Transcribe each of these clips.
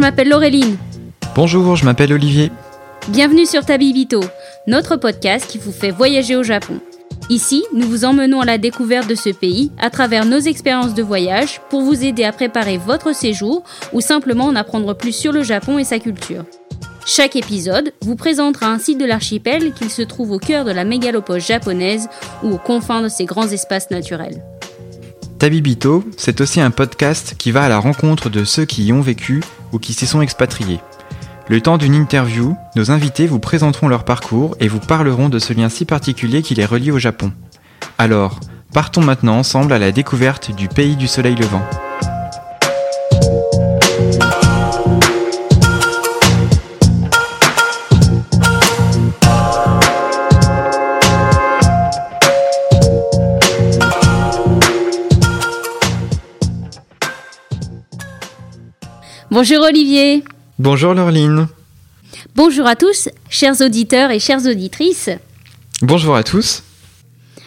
Bonjour, je m'appelle Laureline. Bonjour, je m'appelle Olivier. Bienvenue sur Tabibito, notre podcast qui vous fait voyager au Japon. Ici, nous vous emmenons à la découverte de ce pays à travers nos expériences de voyage pour vous aider à préparer votre séjour ou simplement en apprendre plus sur le Japon et sa culture. Chaque épisode vous présentera un site de l'archipel qu'il se trouve au cœur de la mégalopole japonaise ou aux confins de ses grands espaces naturels. Tabibito, c'est aussi un podcast qui va à la rencontre de ceux qui y ont vécu ou qui s'y sont expatriés. Le temps d'une interview, nos invités vous présenteront leur parcours et vous parleront de ce lien si particulier qui les relie au Japon. Alors, partons maintenant ensemble à la découverte du pays du soleil levant. Bonjour Olivier. Bonjour Laureline. Bonjour à tous, chers auditeurs et chères auditrices. Bonjour à tous.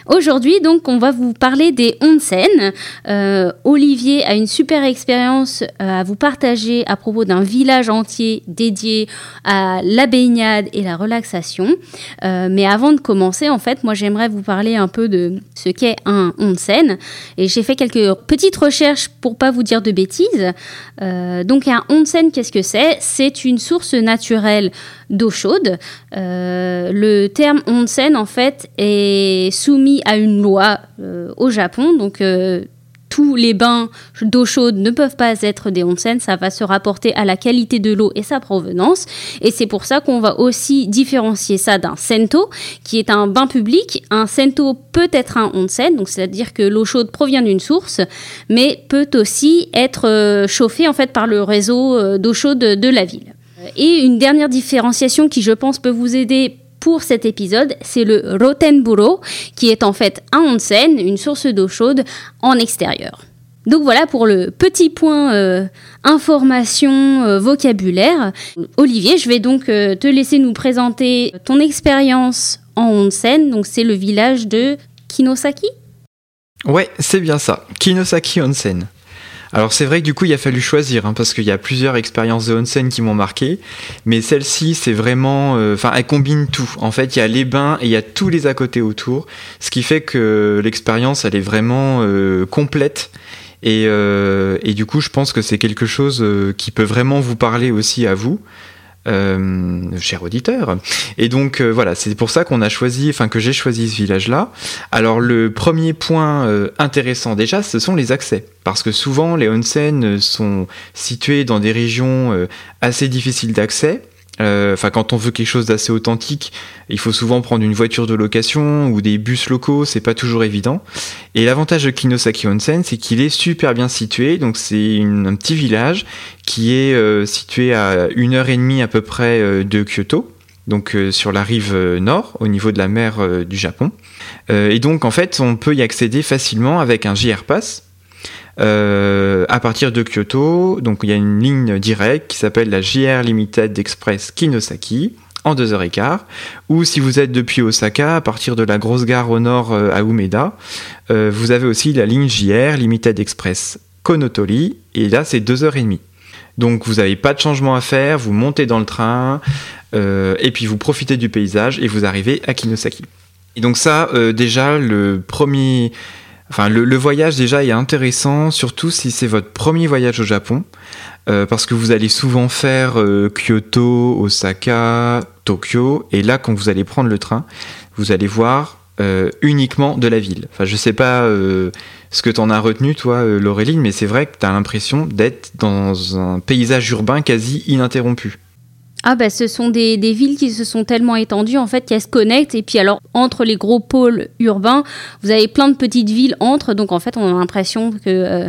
Aujourd'hui, donc, on va vous parler des onsen. Euh, Olivier a une super expérience euh, à vous partager à propos d'un village entier dédié à la baignade et la relaxation. Euh, mais avant de commencer, en fait, moi, j'aimerais vous parler un peu de ce qu'est un onsen. Et j'ai fait quelques petites recherches pour pas vous dire de bêtises. donc, un onsen, qu'est-ce que c'est? C'est une source naturelle d'eau chaude. le terme onsen, en fait, est soumis à une loi euh, au Japon. Donc, euh, tous les bains d'eau chaude ne peuvent pas être des onsen, ça va se rapporter à la qualité de l'eau et sa provenance. Et c'est pour ça qu'on va aussi différencier ça d'un sento, qui est un bain public. Un sento peut être un onsen, donc c'est-à-dire que l'eau chaude provient d'une source, mais peut aussi être euh, chauffée en fait par le réseau d'eau chaude de la ville. Et une dernière différenciation qui, je pense, peut vous aider pour cet épisode, c'est le Rotenburo, qui est en fait un onsen, une source d'eau chaude en extérieur. Donc voilà pour le petit point euh, information, euh, vocabulaire. Olivier, je vais donc euh, te laisser nous présenter ton expérience en onsen. Donc c'est le village de Kinosaki? Ouais, c'est bien ça. Kinosaki Onsen. Alors c'est vrai que du coup il a fallu choisir hein, parce qu'il y a plusieurs expériences de onsen qui m'ont marqué, mais celle-ci c'est vraiment, euh, enfin elle combine tout. En fait il y a les bains et il y a tous les à côté autour, ce qui fait que l'expérience elle est vraiment euh, complète. Euh, et, du coup, je pense que c'est quelque chose qui peut vraiment vous parler aussi à vous euh, cher auditeur. Et donc euh, voilà, c'est pour ça qu'on a choisi, enfin que j'ai choisi ce village-là. Alors le premier point euh, intéressant déjà, ce sont les accès, parce que souvent les onsen sont situés dans des régions euh, assez difficiles d'accès. Euh, enfin, quand on veut quelque chose d'assez authentique, il faut souvent prendre une voiture de location ou des bus locaux, c'est pas toujours évident. Et l'avantage de Kinosaki Onsen, c'est qu'il est super bien situé. Donc, c'est un petit village qui est euh, situé à une heure et demie à peu près euh, de Kyoto. Donc sur la rive nord, au niveau de la mer du Japon. et donc en fait, on peut y accéder facilement avec un JR Pass, à partir de Kyoto. Donc il y a une ligne directe qui s'appelle la JR Limited Express Kinosaki en 2h15, ou si vous êtes depuis Osaka, à partir de la grosse gare au nord euh, à Umeda, euh, vous avez aussi la ligne JR Limited Express Konotori, et là c'est 2h30. Donc vous n'avez pas de changement à faire, vous montez dans le train, et puis vous profitez du paysage, et vous arrivez à Kinosaki. Et donc ça, déjà, le premier Enfin, le, voyage déjà est intéressant, surtout si c'est votre premier voyage au Japon, euh, parce que vous allez souvent faire euh, Kyoto, Osaka, Tokyo, et là, quand vous allez prendre le train, vous allez voir euh, uniquement de la ville. Enfin, je sais pas ce que tu en as retenu, toi, Laureline, mais c'est vrai que tu as l'impression d'être dans un paysage urbain quasi ininterrompu. Ah bah ce sont des, villes qui se sont tellement étendues en fait qu'elles se connectent et puis alors entre les gros pôles urbains vous avez plein de petites villes entre donc en fait on a l'impression que euh,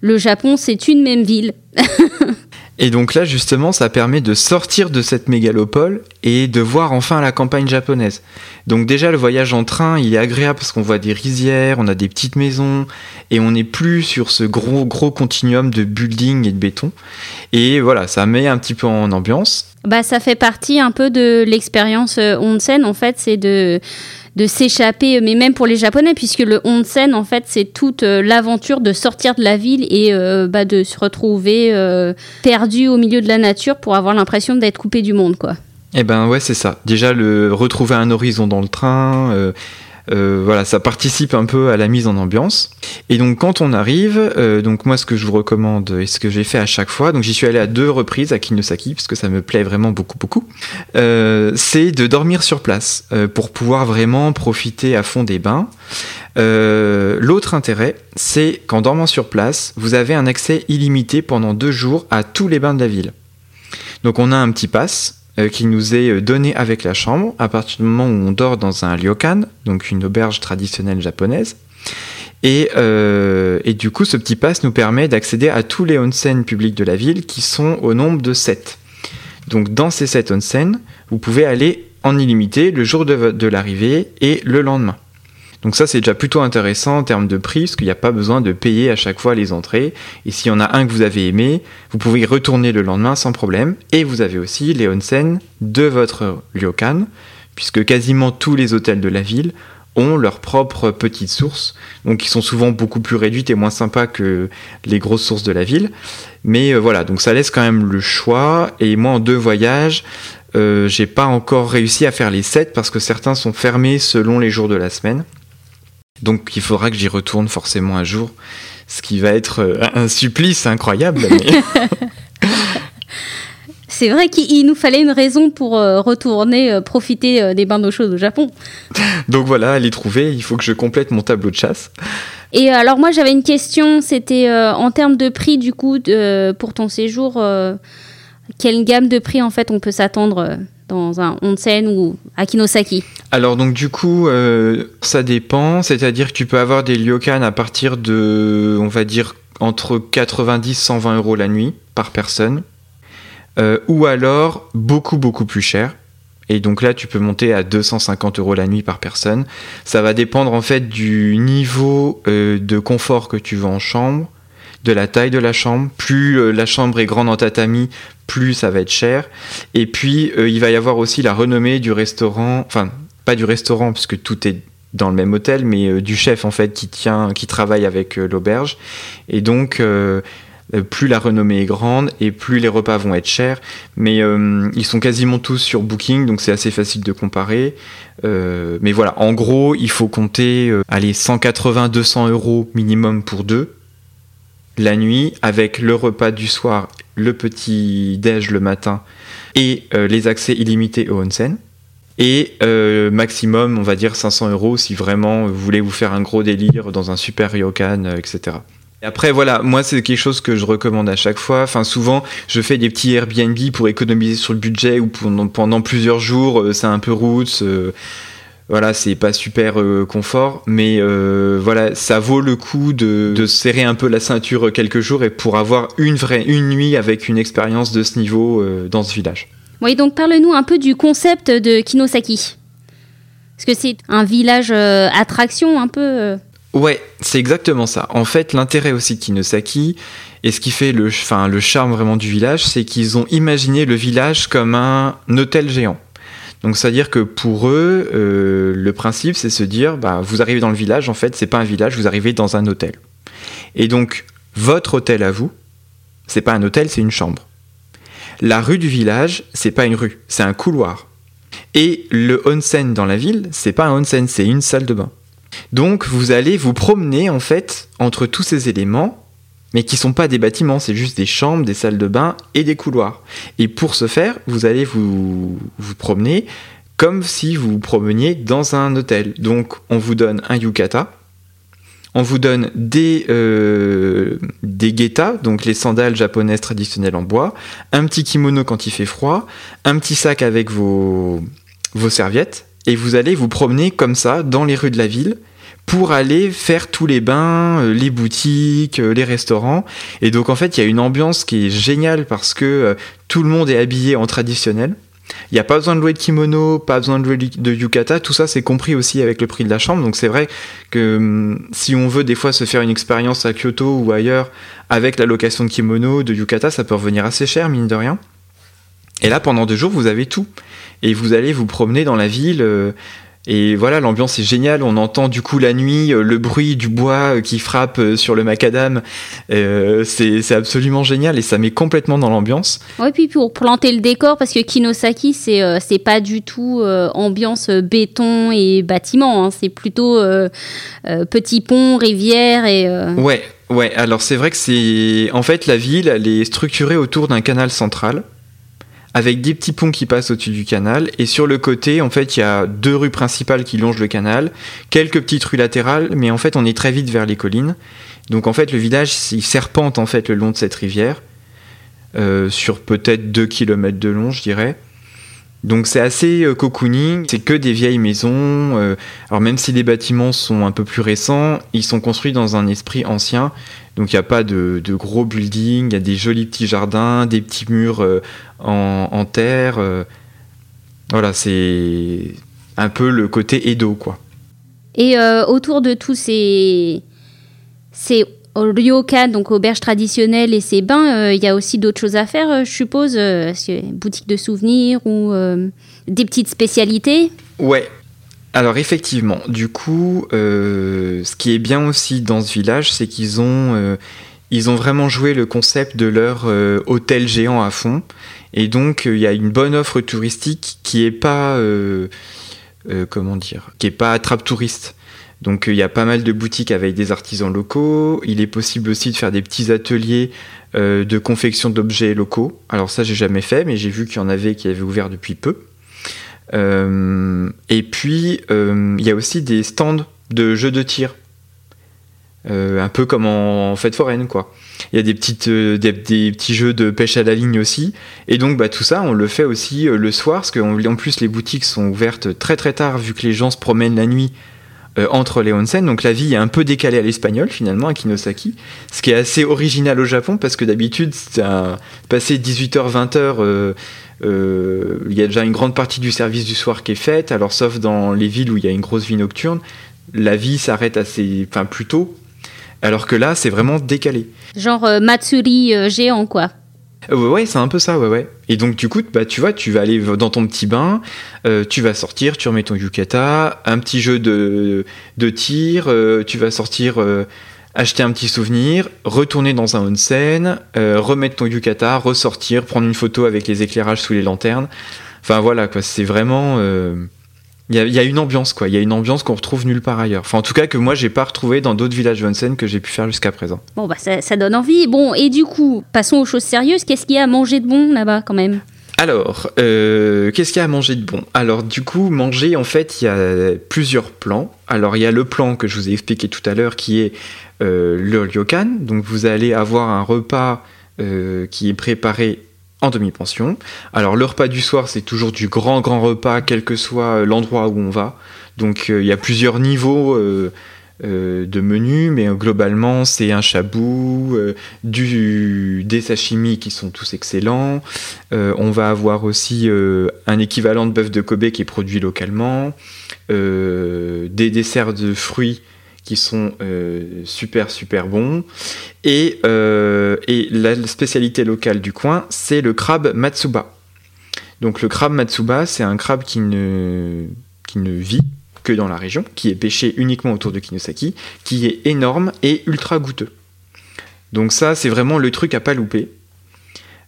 le Japon c'est une même ville. Et donc là, justement, ça permet de sortir de cette mégalopole et de voir enfin la campagne japonaise. Donc déjà, le voyage en train, il est agréable parce qu'on voit des rizières, on a des petites maisons, et on n'est plus sur ce gros, gros continuum de building et de béton. Et voilà, ça met un petit peu en ambiance. Bah, ça fait partie un peu de l'expérience euh, onsen, en fait, c'est de de s'échapper, mais même pour les Japonais, puisque le onsen, en fait, c'est toute l'aventure de sortir de la ville et bah, de se retrouver perdu au milieu de la nature pour avoir l'impression d'être coupé du monde, quoi. Eh ben ouais, c'est ça. Déjà, le retrouver un horizon dans le train euh, voilà, ça participe un peu à la mise en ambiance. Et donc quand on arrive, euh, donc moi ce que je vous recommande et ce que j'ai fait à chaque fois, donc j'y suis allé à deux reprises à Kinosaki parce que ça me plaît vraiment beaucoup beaucoup, euh, c'est de dormir sur place pour pouvoir vraiment profiter à fond des bains. L'autre intérêt, c'est qu'en dormant sur place, vous avez un accès illimité pendant deux jours à tous les bains de la ville. Donc on a un petit pass euh, qui nous est euh, donné avec la chambre à partir du moment où on dort dans un ryokan, donc une auberge traditionnelle japonaise. Et, euh, et, du coup, ce petit pass nous permet d'accéder à tous les onsen publics de la ville qui sont au nombre de 7. Donc dans ces 7 onsen, vous pouvez aller en illimité le jour de l'arrivée et le lendemain. Donc ça, c'est déjà plutôt intéressant en termes de prix, parce qu'il n'y a pas besoin de payer à chaque fois les entrées. Et s'il y en a un que vous avez aimé, vous pouvez y retourner le lendemain sans problème. Et vous avez aussi les onsen de votre ryokan, puisque quasiment tous les hôtels de la ville ont leurs propres petites sources, donc qui sont souvent beaucoup plus réduites et moins sympas que les grosses sources de la ville. Mais euh, voilà, donc ça laisse quand même le choix. Et moi, en deux voyages, euh, j'ai pas encore réussi à faire les 7 parce que certains sont fermés selon les jours de la semaine. Donc il faudra que j'y retourne forcément un jour, ce qui va être euh, un supplice incroyable. C'est vrai qu'il nous fallait une raison pour euh, retourner euh, profiter des bains d'eau chaude au Japon. Donc voilà, les trouver, il faut que je complète mon tableau de chasse. Et alors moi j'avais une question, c'était en termes de prix du coup pour ton séjour, quelle gamme de prix en fait on peut s'attendre dans un onsen ou à Kinosaki Alors donc du coup, euh, ça dépend, c'est-à-dire que tu peux avoir des ryokan à partir de, on va dire, entre 90 120 euros la nuit par personne, euh, ou alors beaucoup beaucoup plus cher. Et donc là, tu peux monter à 250 euros la nuit par personne. Ça va dépendre en fait du niveau euh, de confort que tu veux en chambre, de la taille de la chambre. Plus la chambre est grande en tatami, plus ça va être cher. Et puis, euh, il va y avoir aussi la renommée du restaurant, enfin, pas du restaurant, puisque tout est dans le même hôtel, mais euh, du chef, en fait, qui tient, qui travaille avec euh, l'auberge. Et donc, plus la renommée est grande et plus les repas vont être chers. Mais ils sont quasiment tous sur Booking, donc c'est assez facile de comparer. mais voilà, en gros, il faut compter, allez, 180-200 euros minimum pour deux la nuit avec le repas du soir, le petit déj le matin et euh, les accès illimités au onsen. Et euh, maximum, on va dire 500 euros si vraiment vous voulez vous faire un gros délire dans un super ryokan, euh, etc. Et après, voilà, moi, c'est quelque chose que je recommande à chaque fois. Enfin, souvent, je fais des petits Airbnb pour économiser sur le budget ou pendant, pendant plusieurs jours, c'est un peu roots voilà, c'est pas super euh, confort, mais euh, voilà, ça vaut le coup de, serrer un peu la ceinture quelques jours et pour avoir une vraie une nuit avec une expérience de ce niveau euh, dans ce village. Oui, donc parle-nous un peu du concept de Kinosaki. Parce que c'est un village attraction un peu. Ouais, c'est exactement ça. En fait, l'intérêt aussi de Kinosaki et ce qui fait le, le charme vraiment du village, c'est qu'ils ont imaginé le village comme un hôtel géant. Donc c'est-à-dire que pour eux, euh, le principe c'est se dire, bah, vous arrivez dans le village, en fait c'est pas un village, vous arrivez dans un hôtel. Et donc votre hôtel à vous, c'est pas un hôtel, c'est une chambre. La rue du village, c'est pas une rue, c'est un couloir. Et le onsen dans la ville, c'est pas un onsen, c'est une salle de bain. Donc vous allez vous promener en fait entre tous ces éléments mais qui sont pas des bâtiments, c'est juste des chambres, des salles de bain et des couloirs. Et pour ce faire, vous allez vous, promener comme si vous vous promeniez dans un hôtel. Donc on vous donne un yukata, on vous donne des, euh, geta, donc les sandales japonaises traditionnelles en bois, un petit kimono quand il fait froid, un petit sac avec vos serviettes, et vous allez vous promener comme ça dans les rues de la ville pour aller faire tous les bains, euh, les boutiques, euh, les restaurants. Et donc en fait, il y a une ambiance qui est géniale parce que euh, tout le monde est habillé en traditionnel. Il n'y a pas besoin de louer de kimono, pas besoin de louer de yukata, tout ça c'est compris aussi avec le prix de la chambre. Donc c'est vrai que hum, si on veut des fois se faire une expérience à Kyoto ou ailleurs avec la location de kimono, de yukata, ça peut revenir assez cher, mine de rien. Et là, pendant deux jours, vous avez tout. Et vous allez vous promener dans la ville Et voilà, l'ambiance est géniale. On entend du coup la nuit euh, le bruit du bois euh, qui frappe euh, sur le macadam. c'est absolument génial et ça met complètement dans l'ambiance. Ouais, puis pour planter le décor, parce que Kinosaki, c'est c'est pas du tout ambiance béton et bâtiment. Hein. c'est plutôt petit pont, rivière et. Ouais, ouais. Alors c'est vrai que c'est. En fait, la ville, elle est structurée autour d'un canal central avec des petits ponts qui passent au-dessus du canal. Et sur le côté, en fait, il y a deux rues principales qui longent le canal, quelques petites rues latérales, mais en fait, on est très vite vers les collines. Donc, en fait, le village, il serpente en fait le long de cette rivière, euh, sur peut-être 2 km de long, je dirais. Donc c'est assez euh, cocooning, c'est que des vieilles maisons. Euh, alors même si les bâtiments sont un peu plus récents, ils sont construits dans un esprit ancien. Donc il n'y a pas de, gros buildings, il y a des jolis petits jardins, des petits murs euh, en, terre. voilà, c'est un peu le côté Edo, quoi. Et autour de tous ces, ces ryokan, donc auberge traditionnelle et ses bains, il y a aussi d'autres choses à faire, je suppose, boutique de souvenirs ou des petites spécialités? Ouais, alors effectivement, du coup, euh, ce qui est bien aussi dans ce village, c'est qu'ils ont, euh, ils ont vraiment joué le concept de leur euh, hôtel géant à fond. Et donc, il y a une bonne offre touristique qui est pas, comment dire, qui est pas attrape touriste. Donc, il y a pas mal de boutiques avec des artisans locaux. Il est possible aussi de faire des petits ateliers de confection d'objets locaux. Alors ça, j'ai jamais fait, mais j'ai vu qu'il y en avait qui avaient ouvert depuis peu. Euh, et puis, euh, il y a aussi des stands de jeux de tir. Euh, un peu comme en, fête foraine, quoi. Il y a des, petits jeux de pêche à la ligne aussi. Et donc, bah, tout ça, on le fait aussi le soir, parce qu'en plus, les boutiques sont ouvertes très très tard, vu que les gens se promènent la nuit entre les onsen. Donc, la vie est un peu décalée à l'espagnol, finalement, à Kinosaki. Ce qui est assez original au Japon, parce que d'habitude, c'est passer 18h-20h euh, il y a déjà une grande partie du service du soir qui est faite, alors sauf dans les villes où il y a une grosse vie nocturne, la vie s'arrête assez, enfin plus tôt, alors que là c'est vraiment décalé. Genre euh, Matsuri euh, géant quoi. Ouais, c'est un peu ça, ouais, ouais. Et donc, du coup, bah, tu vois, tu vas aller dans ton petit bain, tu vas sortir, tu remets ton yukata, un petit jeu de, de tir, tu vas sortir acheter un petit souvenir, retourner dans un onsen, euh, remettre ton yukata, ressortir, prendre une photo avec les éclairages sous les lanternes. Enfin voilà, quoi, c'est vraiment. Il y, a une ambiance, quoi. Il y a une ambiance qu'on retrouve nulle part ailleurs. Enfin, en tout cas, que moi, j'ai pas retrouvé dans d'autres villages onsen que j'ai pu faire jusqu'à présent. Bon, bah, ça, donne envie. Bon, et du coup, passons aux choses sérieuses. Qu'est-ce qu'il y a à manger de bon là-bas, quand même? Alors, euh, qu'est-ce qu'il y a à manger de bon? Alors, du coup, manger, en fait, il y a plusieurs plans. Alors, il y a le plan que je vous ai expliqué tout à l'heure qui est euh, le ryokan. Donc vous allez avoir un repas euh, qui est préparé en demi-pension. Alors le repas du soir, c'est toujours du grand grand repas, quel que soit l'endroit où on va. Donc euh, il y a plusieurs niveaux de menus, mais globalement c'est un chabou, du, des sashimi qui sont tous excellents. on va avoir aussi un équivalent de bœuf de Kobe qui est produit localement, des desserts de fruits qui sont euh, super super bons. Et, euh, et, la spécialité locale du coin, c'est le crabe Matsuba. Donc le crabe Matsuba, c'est un crabe qui ne, qui ne vit que dans la région, qui est pêché uniquement autour de Kinosaki, qui est énorme et ultra goûteux. Donc ça, c'est vraiment le truc à pas louper.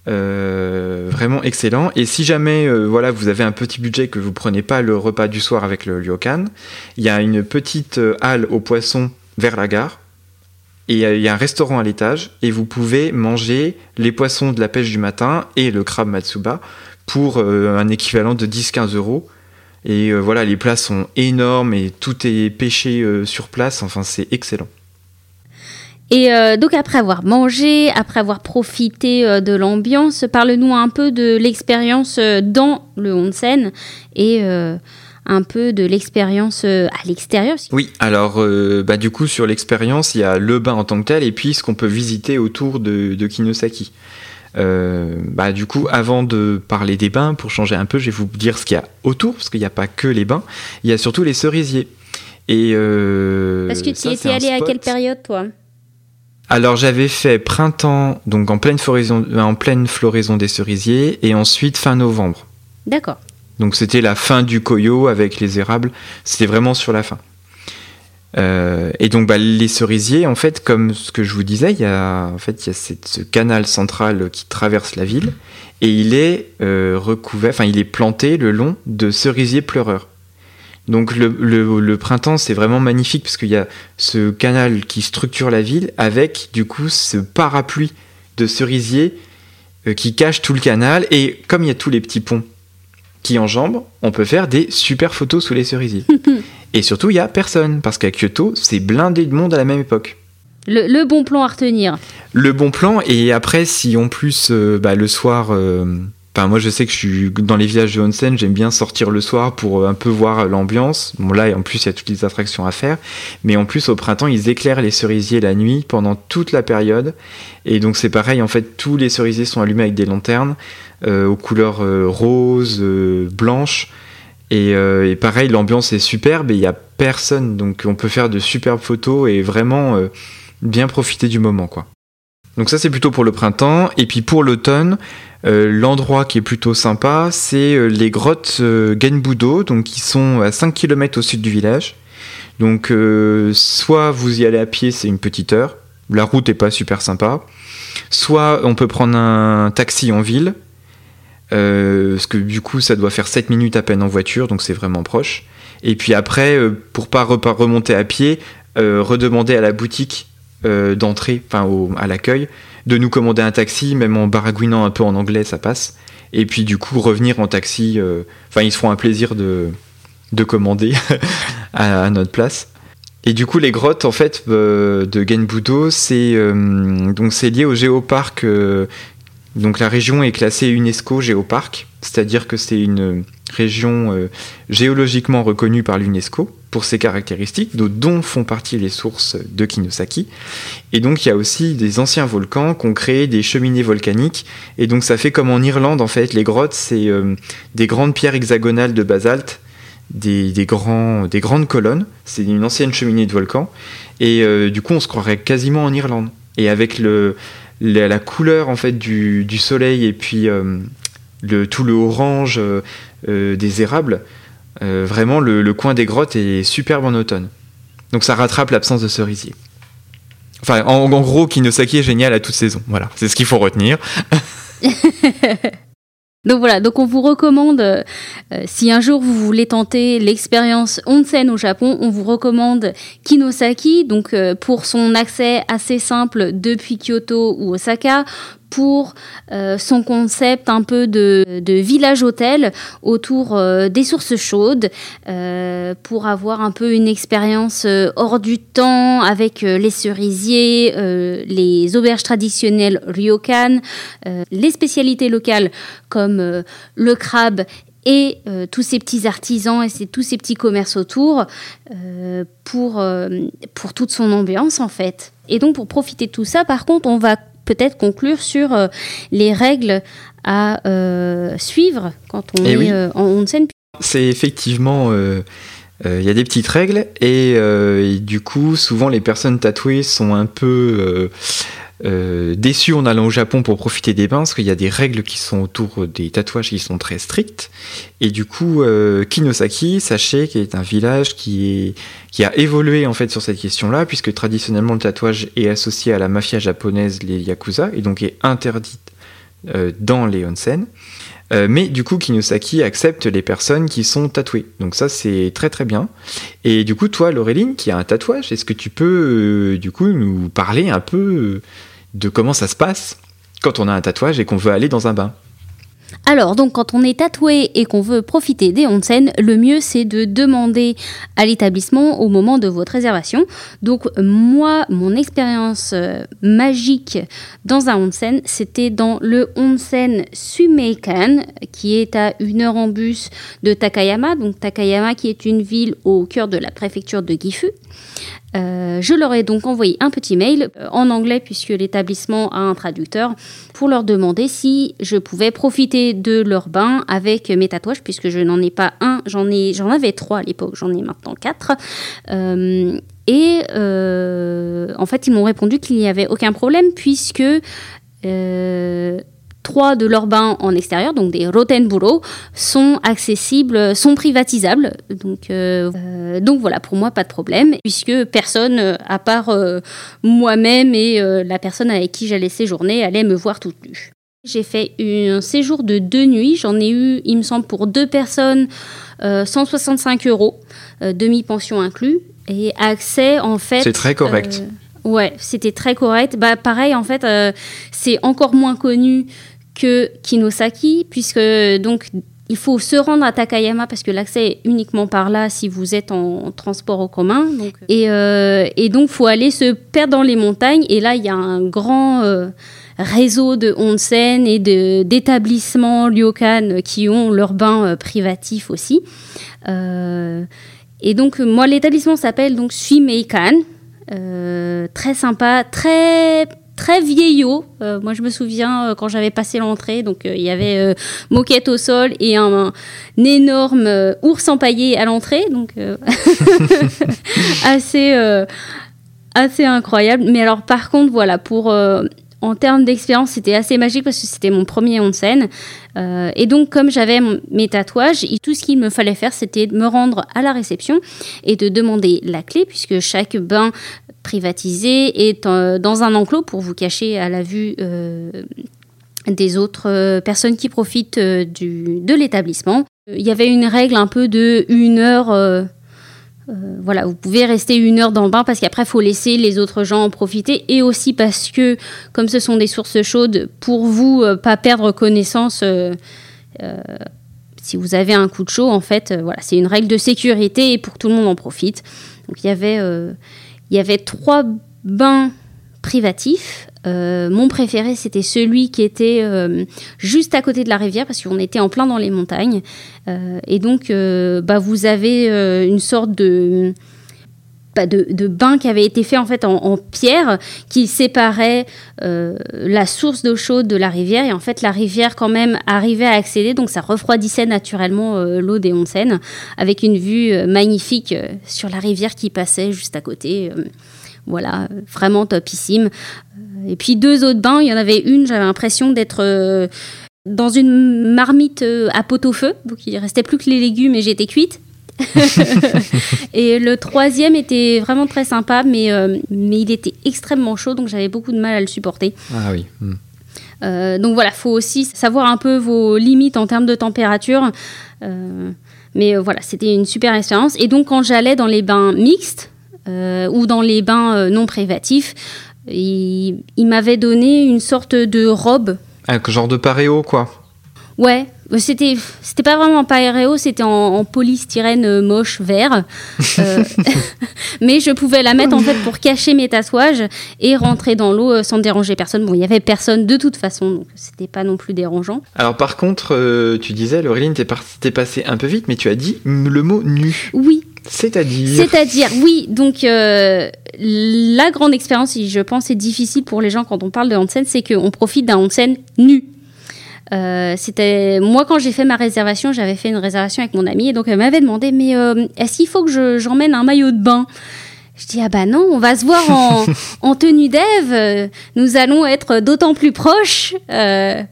Euh, vraiment excellent. Et si jamais euh, voilà, vous avez un petit budget que vous prenez pas le repas du soir avec le ryokan, il y a une petite euh, halle aux poissons vers la gare. Et il y a un restaurant à l'étage et vous pouvez manger les poissons de la pêche du matin et le crabe matsuba pour un équivalent de 10-15 euros. Et voilà, les plats sont énormes et tout est pêché sur place. Enfin, c'est excellent. Et euh, donc après avoir mangé, après avoir profité euh, de l'ambiance, parle-nous un peu de l'expérience euh, dans le onsen et un peu de l'expérience à l'extérieur. Oui, alors bah, du coup sur l'expérience, il y a le bain en tant que tel et puis ce qu'on peut visiter autour de, de Kinosaki. bah, du coup, avant de parler des bains, pour changer un peu, je vais vous dire ce qu'il y a autour, parce qu'il n'y a pas que les bains, il y a surtout les cerisiers. Et parce que tu étais allé à quelle période, toi? Alors j'avais fait printemps, donc en pleine, floraison, en pleine floraison des cerisiers, et ensuite fin novembre. D'accord. Donc c'était la fin du Koyo avec les érables. C'était vraiment sur la fin. Euh, et donc bah, les cerisiers, en fait, comme ce que je vous disais, il y a, en fait, il y a ce canal central qui traverse la ville et il est euh, recouvert, enfin il est planté le long de cerisiers pleureurs. Donc le, le, printemps c'est vraiment magnifique parce qu'il y a ce canal qui structure la ville avec du coup ce parapluie de cerisiers euh, qui cache tout le canal et comme il y a tous les petits ponts qui enjambent, on peut faire des super photos sous les cerisiers. et surtout il y a personne parce qu'à Kyoto c'est blindé de monde à la même époque. Le, bon plan à retenir. Le bon plan, et après, si en plus, euh, bah, le soir, euh, moi je sais que je suis dans les villages de Onsen, j'aime bien sortir le soir pour euh, un peu voir l'ambiance. Bon là, en plus, il y a toutes les attractions à faire. Mais en plus, au printemps, ils éclairent les cerisiers la nuit pendant toute la période. Et donc c'est pareil, en fait, tous les cerisiers sont allumés avec des lanternes aux couleurs roses, blanches. Et, et, pareil, l'ambiance est superbe et il n'y a personne. Donc on peut faire de superbes photos et vraiment bien profiter du moment, quoi. Donc ça c'est plutôt pour le printemps. Et puis pour l'automne, euh, l'endroit qui est plutôt sympa, c'est euh, les grottes euh, Genbudo, donc qui sont à 5 km au sud du village. Donc soit vous y allez à pied, c'est une petite heure. La route est pas super sympa. Soit on peut prendre un taxi en ville, parce que du coup ça doit faire 7 minutes à peine en voiture, donc c'est vraiment proche. Et puis après, pour pas remonter à pied, redemander à la boutique euh, d'entrée, enfin à l'accueil, de nous commander un taxi, même en baragouinant un peu en anglais, ça passe. Et puis du coup revenir en taxi, euh, enfin ils se feront un plaisir de, de commander à, notre place. Et du coup les grottes en fait euh, de Genbudo, c'est donc c'est lié au géoparc. donc la région est classée UNESCO géoparc, c'est-à-dire que c'est une région géologiquement reconnue par l'UNESCO pour ses caractéristiques, dont font partie les sources de Kinosaki. Et donc il y a aussi des anciens volcans qui ont créé des cheminées volcaniques. Et donc ça fait comme en Irlande, en fait, les grottes, c'est euh, des grandes pierres hexagonales de basalte, des, grands, des grandes colonnes. C'est une ancienne cheminée de volcan. Et euh, du coup, on se croirait quasiment en Irlande. Et avec le, la, couleur en fait du, soleil et puis euh, le, tout le orange des érables, euh, vraiment, le, coin des grottes est superbe en automne. Donc ça rattrape l'absence de cerisier. Enfin, en, gros, Kinosaki est génial à toute saison. Voilà, c'est ce qu'il faut retenir. Donc voilà, donc on vous recommande, euh, si un jour vous voulez tenter l'expérience onsen au Japon, on vous recommande Kinosaki, donc euh, pour son accès assez simple depuis Kyoto ou Osaka, pour euh, son concept un peu de, village hôtel autour euh, des sources chaudes, euh, pour avoir un peu une expérience hors du temps avec les cerisiers, les auberges traditionnelles ryokan, les spécialités locales comme le crabe et tous ces petits artisans et tous ces petits commerces autour pour, pour toute son ambiance en fait. Et donc pour profiter de tout ça, par contre, on va peut-être conclure sur euh, les règles à euh, suivre quand on eh est euh, en onsen. C'est effectivement il y a des petites règles et, du coup souvent les personnes tatouées sont un peu euh, déçu en allant au Japon pour profiter des bains, parce qu'il y a des règles qui sont autour des tatouages qui sont très strictes. Et du coup, euh, Kinosaki, sachez qu'il est un village qui, est, qui a évolué en fait sur cette question-là, puisque traditionnellement le tatouage est associé à la mafia japonaise, les yakuza, et donc est interdit euh, dans les onsen. Mais du coup, Kinosaki accepte les personnes qui sont tatouées. Donc ça, c'est très très bien. Et du coup, toi, Laureline, qui a un tatouage, est-ce que tu peux du coup nous parler un peu de comment ça se passe quand on a un tatouage et qu'on veut aller dans un bain? Alors, donc, quand on est tatoué et qu'on veut profiter des onsen, le mieux c'est de demander à l'établissement au moment de votre réservation. Donc, moi, mon expérience euh, magique dans un onsen, c'était dans le onsen Sumeikan, qui est à une heure en bus de Takayama. Donc, Takayama, qui est une ville au cœur de la préfecture de Gifu. Euh, je leur ai donc envoyé un petit mail euh, en anglais puisque l'établissement a un traducteur pour leur demander si je pouvais profiter de leur bain avec mes tatouages puisque je n'en ai pas un, j'en ai, j'en avais trois à l'époque, j'en ai maintenant quatre. Euh, et en fait, ils m'ont répondu qu'il n'y avait aucun problème puisque trois de leurs bains en extérieur, donc des Rotenburo, sont accessibles, sont privatisables. Donc, donc voilà, pour moi, pas de problème, puisque personne, à part moi-même et la personne avec qui j'allais séjourner, allait me voir toute nue. J'ai fait un séjour de deux nuits. J'en ai eu, il me semble, pour deux personnes, 165 euros, demi-pension inclus, et accès en fait. C'est très correct. Ouais, c'était très correct. Bah, pareil, en fait, euh, c'est encore moins connu que Kinosaki, puisque donc il faut se rendre à Takayama parce que l'accès est uniquement par là si vous êtes en, transport en commun. Donc, et, euh, et, donc, faut aller se perdre dans les montagnes. Et là, il y a un grand euh, réseau de onsen et d'établissements ryokan qui ont leur bain privatif aussi. et donc, moi, l'établissement s'appelle donc Suimeikan. Euh, très sympa, très très vieillot. Euh, moi, je me souviens euh, quand j'avais passé l'entrée, donc il y avait moquette au sol et un, énorme ours empaillé à l'entrée, donc assez assez incroyable. Mais alors, par contre, voilà, pour en termes d'expérience, c'était assez magique parce que c'était mon premier onsen. Euh, et donc, comme j'avais mes tatouages, tout ce qu'il me fallait faire, c'était de me rendre à la réception et de demander la clé, puisque chaque bain privatisé est euh, dans un enclos pour vous cacher à la vue euh, des autres personnes qui profitent du, de l'établissement. Il y avait une règle un peu de une heure euh, voilà, vous pouvez rester une heure dans le bain parce qu'après, il faut laisser les autres gens en profiter. Et aussi parce que, comme ce sont des sources chaudes, pour vous, euh, pas perdre connaissance, euh, si vous avez un coup de chaud, en fait, voilà, c'est une règle de sécurité et pour que tout le monde en profite. Donc, il y avait, il y avait trois bains privatifs euh, mon préféré, c'était celui qui était euh, juste à côté de la rivière, parce qu'on était en plein dans les montagnes. Euh, et donc, bah, vous avez une sorte de, de, de, bain qui avait été fait en fait en, pierre, qui séparait la source d'eau chaude de la rivière. Et en fait, la rivière, quand même, arrivait à accéder, donc ça refroidissait naturellement l'eau des onsen, avec une vue magnifique sur la rivière qui passait juste à côté. Voilà, vraiment topissime. Et puis deux autres bains, il y en avait une, j'avais l'impression d'être euh, dans une marmite euh, à pot-au-feu, donc il restait plus que les légumes et j'étais cuite. et le troisième était vraiment très sympa, mais, euh, mais il était extrêmement chaud, donc j'avais beaucoup de mal à le supporter. Ah oui. Hmm. donc voilà, il faut aussi savoir un peu vos limites en termes de température. mais voilà, c'était une super expérience. Et donc quand j'allais dans les bains mixtes, euh, ou dans les bains euh, non privatifs. Il, m'avait donné une sorte de robe. Un genre de paréo, quoi? Ouais, c'était c'était pas vraiment un paréo, c'était en, polystyrène euh, moche vert. mais je pouvais la mettre en fait pour cacher mes tatouages et rentrer dans l'eau sans déranger personne. Bon, il y avait personne de toute façon, donc c'était pas non plus dérangeant. Alors par contre, tu disais, Laureline, t'es passé un peu vite, mais tu as dit le mot nu. Oui. C'est-à-dire C'est-à-dire, oui. Donc, euh, la grande expérience, je pense, c'est difficile pour les gens quand on parle de onsen, c'est qu'on profite d'un onsen nu. Euh, c'était moi quand j'ai fait ma réservation, j'avais fait une réservation avec mon amie et donc elle m'avait demandé mais euh, est-ce qu'il faut que j'emmène un maillot de bain? Je dis ah bah non, on va se voir en, en tenue d'Ève. Nous allons être d'autant plus proches,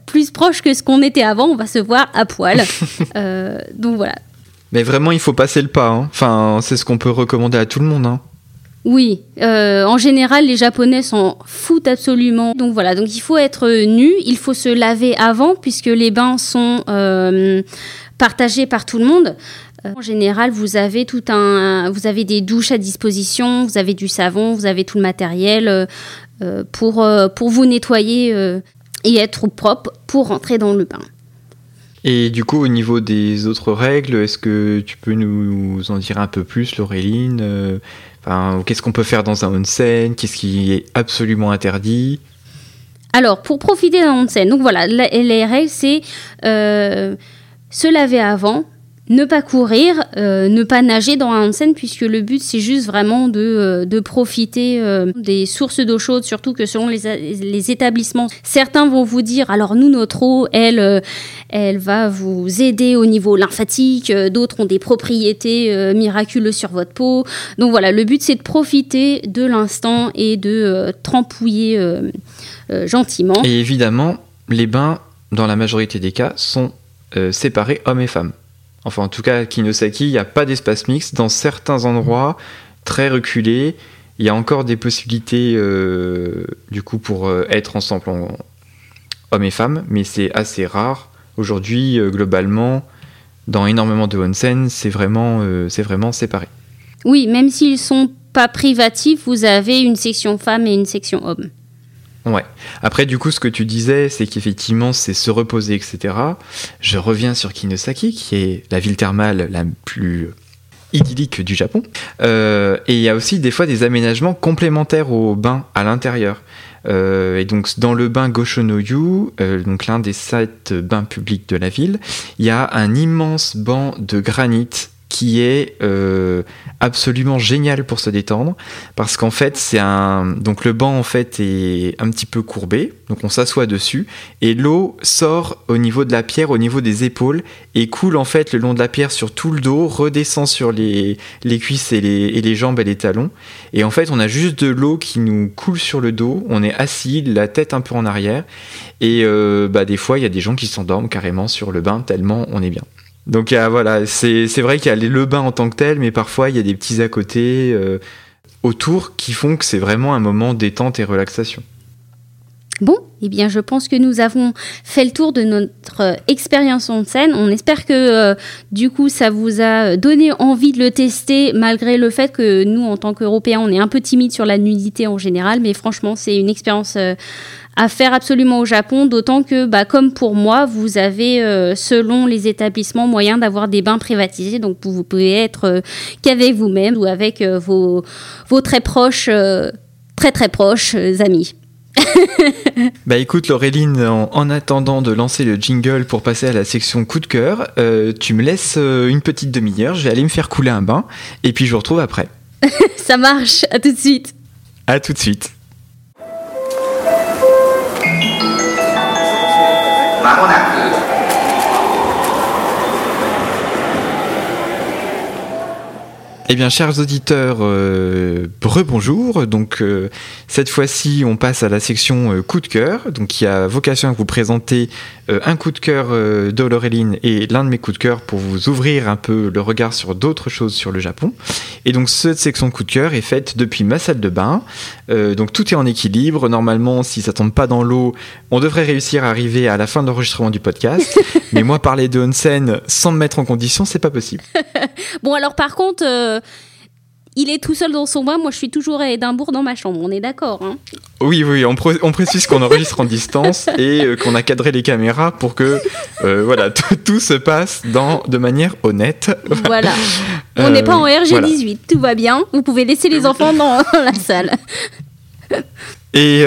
plus proches que ce qu'on était avant. On va se voir à poil. donc voilà. Mais vraiment, il faut passer le pas. Hein. Enfin, c'est ce qu'on peut recommander à tout le monde. Hein. Oui, euh, en général, les Japonais s'en foutent absolument. Donc voilà, donc il faut être nu, il faut se laver avant puisque les bains sont euh, partagés par tout le monde. Euh, en général, vous avez tout un, vous avez des douches à disposition, vous avez du savon, vous avez tout le matériel pour pour vous nettoyer et être propre pour rentrer dans le bain. Et du coup, au niveau des autres règles, est-ce que tu peux nous en dire un peu plus, Laureline Qu'est-ce qu'on peut faire dans un onsen? Qu'est-ce qui est absolument interdit? Alors, pour profiter d'un onsen, donc voilà, les règles, c'est euh, se laver avant, ne pas courir, euh, ne pas nager dans un onsen, puisque le but c'est juste vraiment de, euh, de profiter euh, des sources d'eau chaude, surtout que selon les, les, établissements, certains vont vous dire, alors nous, notre eau, elle, elle va vous aider au niveau lymphatique, d'autres ont des propriétés miraculeuses sur votre peau. Donc voilà, le but c'est de profiter de l'instant et de trempouiller gentiment. Et évidemment, les bains dans la majorité des cas, sont séparés hommes et femmes. Enfin, en tout cas, Kinosaki, il n'y a pas d'espace mixte. Dans certains endroits très reculés, il y a encore des possibilités, du coup, pour être ensemble, hommes et femmes, mais c'est assez rare. Aujourd'hui, globalement, dans énormément de onsen, c'est vraiment, c'est vraiment séparé. Oui, même s'ils sont pas privatifs, vous avez une section femmes et une section hommes. Ouais. Après, du coup, ce que tu disais, c'est qu'effectivement, c'est se reposer, etc. Je reviens sur Kinosaki, qui est la ville thermale la plus idyllique du Japon. Euh, et il y a aussi des fois des aménagements complémentaires au bain à l'intérieur. Euh, et donc dans le bain Goshonoyu, euh, donc l'un des sept bains publics de la ville, il y a un immense banc de granit qui est euh, absolument génial pour se détendre parce qu'en fait c'est un donc le banc en fait est un petit peu courbé donc on s'assoit dessus et l'eau sort au niveau de la pierre au niveau des épaules et coule en fait le long de la pierre sur tout le dos redescend sur les, les cuisses et les, jambes et les talons et en fait on a juste de l'eau qui nous coule sur le dos on est assis la tête un peu en arrière et euh, bah des fois il y a des gens qui s'endorment carrément sur le bain tellement on est bien donc voilà, c'est vrai qu'il y a le bain en tant que tel, mais parfois il y a des petits à côté euh, autour qui font que c'est vraiment un moment détente et relaxation. Bon, eh bien, je pense que nous avons fait le tour de notre euh, expérience en scène. On espère que euh, du coup, ça vous a donné envie de le tester, malgré le fait que nous, en tant qu'Européens, on est un peu timide sur la nudité en général. Mais franchement, c'est une expérience à faire absolument au Japon, d'autant que, bah, comme pour moi, vous avez, euh, selon les établissements, moyen d'avoir des bains privatisés. Donc, vous, pouvez être euh, qu'avec vous-même ou avec euh, vos, très proches, très très proches amis. bah écoute Laureline, en, attendant de lancer le jingle pour passer à la section coup de cœur, tu me laisses une petite demi-heure, je vais aller me faire couler un bain et puis je vous retrouve après. Ça marche, à tout de suite. À tout de suite. Eh bien, chers auditeurs, euh, rebonjour. Donc, euh, cette fois-ci, on passe à la section euh, coup de cœur, donc qui a vocation à vous présenter un coup de cœur de et l'un de mes coups de cœur pour vous ouvrir un peu le regard sur d'autres choses sur le Japon. Et donc, cette section coup de cœur est faite depuis ma salle de bain. donc, tout est en équilibre. Normalement, si ça tombe pas dans l'eau, on devrait réussir à arriver à la fin de l'enregistrement du podcast. Mais moi, parler de onsen sans me mettre en condition, c'est pas possible. bon, alors par contre il est tout seul dans son bain, moi je suis toujours à Édimbourg dans ma chambre, on est d'accord hein. Oui, oui, on, précise qu'on enregistre en distance et euh, qu'on a cadré les caméras pour que euh, voilà, tout se passe dans, de manière honnête. Voilà, on n'est pas en euh, RG18, tout va bien, vous pouvez laisser les enfants dans, la salle. Et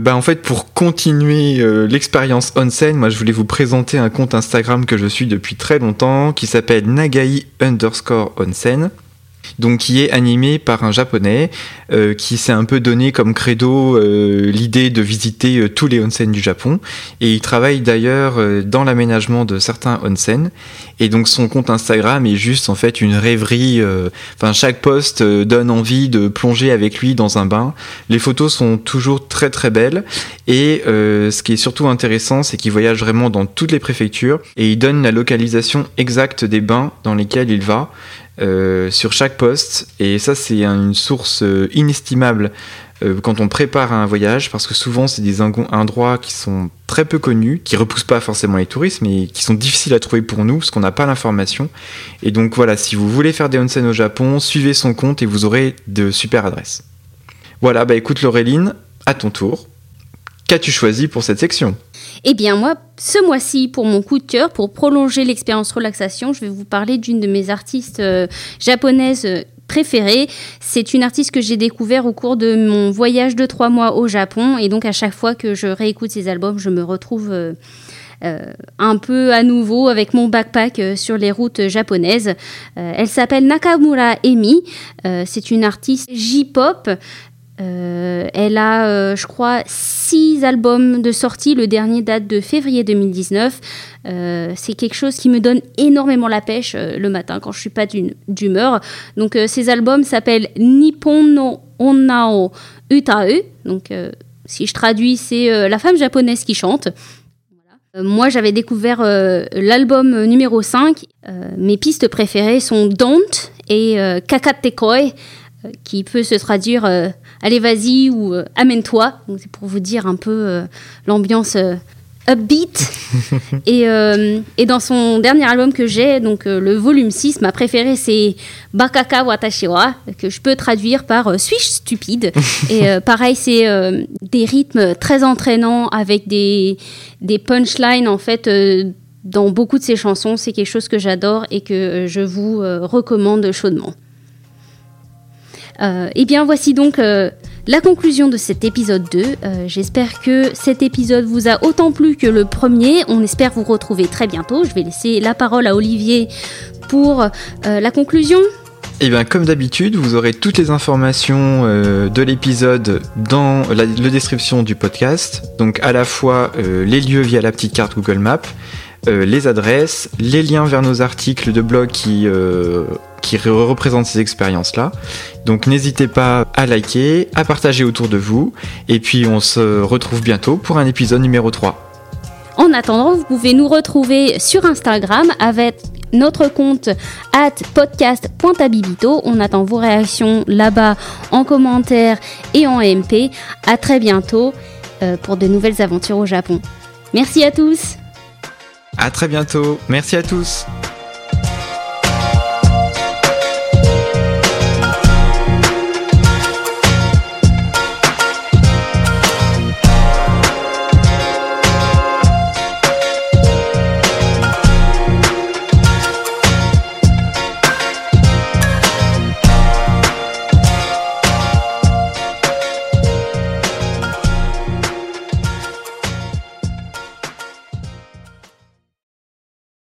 bah en fait, pour continuer l'expérience onsen, moi je voulais vous présenter un compte Instagram que je suis depuis très longtemps qui s'appelle Nagai underscore onsen donc qui est animé par un japonais euh, qui s'est un peu donné comme credo euh, l'idée de visiter euh, tous les onsen du Japon. Et il travaille d'ailleurs dans l'aménagement de certains onsen. Et donc son compte Instagram est juste en fait une rêverie enfin chaque post donne envie de plonger avec lui dans un bain. Les photos sont toujours très très belles. Et ce qui est surtout intéressant c'est qu'il voyage vraiment dans toutes les préfectures. Et il donne la localisation exacte des bains dans lesquels il va euh, sur chaque poste. Et ça, c'est une source euh, inestimable euh, quand on prépare un voyage, parce que souvent, c'est des endroits qui sont très peu connus, qui repoussent pas forcément les touristes, mais qui sont difficiles à trouver pour nous, parce qu'on n'a pas l'information. Et donc voilà, si vous voulez faire des onsen au Japon, suivez son compte et vous aurez de super adresses. Voilà, bah écoute Laureline, à ton tour. Qu'as-tu choisi pour cette section? Eh bien moi, ce mois-ci, pour mon coup de cœur, pour prolonger l'expérience relaxation, je vais vous parler d'une de mes artistes euh, japonaises euh, préférées. C'est une artiste que j'ai découvert au cours de mon voyage de trois mois au Japon. Et donc à chaque fois que je réécoute ses albums, je me retrouve... Euh, un peu à nouveau avec mon backpack sur les routes japonaises. elle s'appelle Nakamura Emi. c'est une artiste J-pop euh, elle a, euh, je crois, six albums de sortie. Le dernier date de février 2019. Euh, c'est quelque chose qui me donne énormément la pêche le matin quand je suis pas d'humeur. Donc, ces albums s'appellent Nippon no Onnao Utae. Donc, si je traduis, c'est la femme japonaise qui chante. moi, j'avais découvert l'album numéro 5. mes pistes préférées sont Don't et Kakatekoi, qui peut se traduire Allez, vas-y ou Amène-toi. C'est pour vous dire un peu l'ambiance upbeat. et, euh, et, dans son dernier album que j'ai, donc euh, le volume 6, ma préférée c'est Bakaka Watashiwa, que je peux traduire par euh, Suis-je stupide? Et pareil, c'est des rythmes très entraînants avec des, des punchlines en fait. dans beaucoup de ses chansons, c'est quelque chose que j'adore et que je vous recommande chaudement. Et eh bien, voici donc la conclusion de cet épisode 2. Euh, j'espère que cet épisode vous a autant plu que le premier. On espère vous retrouver très bientôt. Je vais laisser la parole à Olivier pour euh, la conclusion. Et eh bien, comme d'habitude, vous aurez toutes les informations euh, de l'épisode dans la, description du podcast. Donc, à la fois les lieux via la petite carte Google Maps, les adresses, les liens vers nos articles de blog qui qui représente ces expériences-là. Donc n'hésitez pas à liker, à partager autour de vous, et puis on se retrouve bientôt pour un épisode numéro 3. En attendant, vous pouvez nous retrouver sur Instagram avec notre compte at podcast.abibito. On attend vos réactions là-bas en commentaire et en MP. À très bientôt euh, pour de nouvelles aventures au Japon. Merci à tous. À très bientôt. Merci à tous.